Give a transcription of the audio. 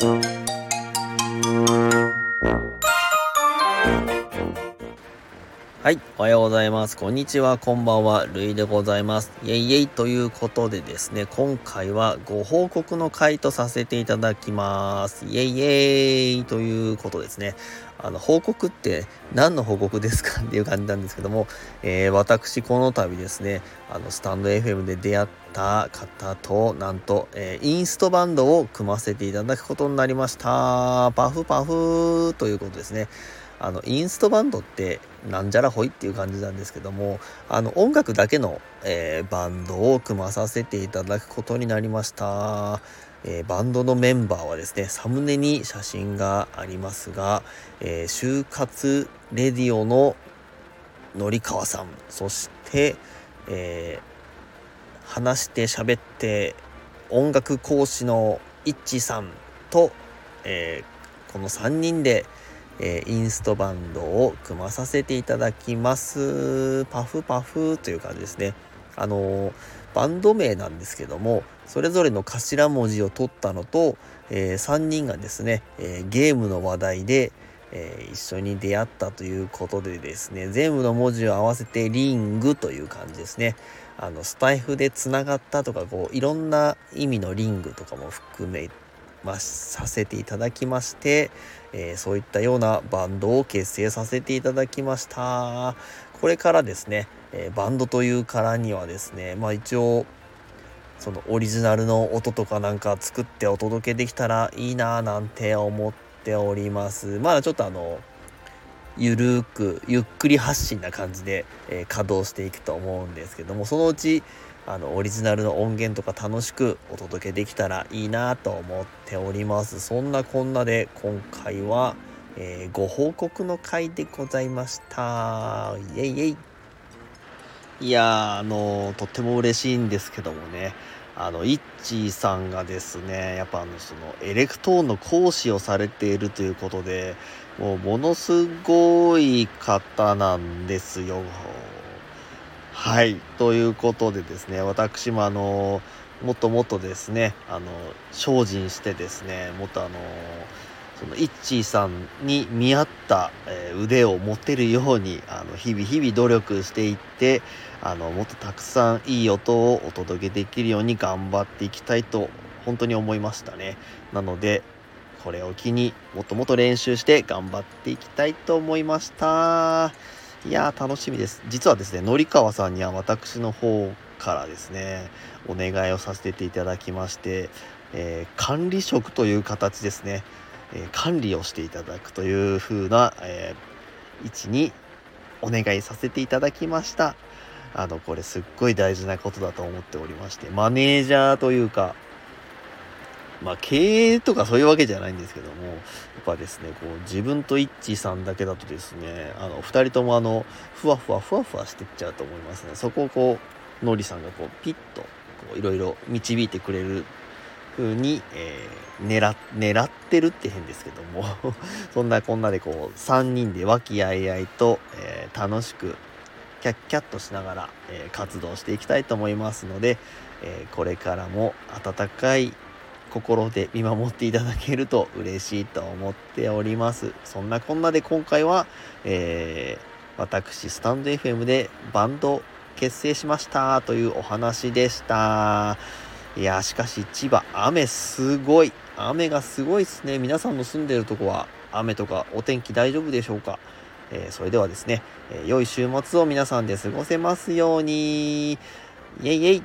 Música はい。おはようございます。こんにちは。こんばんは。るいでございます。イェイイェイということでですね、今回はご報告の回とさせていただきます。イェイイェイということですね。あの、報告って何の報告ですかっていう感じなんですけども、えー、私、この度ですね、あの、スタンド FM で出会った方と、なんと、えー、インストバンドを組ませていただくことになりました。パフパフということですね。あの、インストバンドってなんじゃらほいっていう感じなんですけども、あの、音楽だけの、えー、バンドを組まさせていただくことになりました。えー、バンドのメンバーはですね、サムネに写真がありますが、えー、就活レディオののりかわさん、そして、えー、話して喋って音楽講師のいっちさんと、えー、この3人で、えー、インストバンドを組まさせていただきます。パフパフという感じですね。あのー、バンド名なんですけども、それぞれの頭文字を取ったのと、えー、3人がですね、えゲームの話題で、え一緒に出会ったということでですね、全部の文字を合わせてリングという感じですね。あの、スタイフでつながったとか、こう、いろんな意味のリングとかも含めまさせていただきまして、えー、そういったようなバンドを結成させていただきました。これからですね、えー、バンドというからにはですね、まあ一応、そのオリジナルの音とかなんか作ってお届けできたらいいなぁなんて思っております。まだちょっとあの、ゆるーく、ゆっくり発信な感じで、えー、稼働していくと思うんですけども、そのうち、あのオリジナルの音源とか楽しくお届けできたらいいなと思っております。そんなこんなで今回は、えー、ご報告の回でございました。イエイイエイ。いやあのとっても嬉しいんですけどもね。あのイッチーさんがですねやっぱあのそのエレクトーンの講師をされているということでもうものすごい方なんですよはい。ということでですね、私もあの、もっともっとですね、あの、精進してですね、もっとあの、そのイッチーさんに見合った、え、腕を持てるように、あの、日々日々努力していって、あの、もっとたくさんいい音をお届けできるように頑張っていきたいと、本当に思いましたね。なので、これを機にもっともっと練習して頑張っていきたいと思いました。いやー楽しみです。実はですね、のりかわさんには私の方からですね、お願いをさせていただきまして、えー、管理職という形ですね、え、管理をしていただくという風な、えー、位置にお願いさせていただきました。あの、これすっごい大事なことだと思っておりまして、マネージャーというか、まあ、経営とかそういうわけじゃないんですけども、やっぱですね、こう、自分とイッチさんだけだとですね、あの、二人ともあの、ふわふわふわふわしてっちゃうと思いますね。そこをこう、ノリさんがこう、ピッと、こう、いろいろ導いてくれる風に、えー、狙、狙ってるって変ですけども そんなこんなでこう、三人で和気あいあいと、えー、楽しく、キャッキャッとしながら、えー、活動していきたいと思いますので、えこれからも温かい心で見守っていただけると嬉しいと思っております。そんなこんなで今回は、え、私、スタンド FM でバンド結成しましたというお話でした。いや、しかし千葉、雨すごい。雨がすごいですね。皆さんの住んでるとこは雨とかお天気大丈夫でしょうか？えー、それではですね、えー、良い週末を皆さんで過ごせますように。イェイイェイ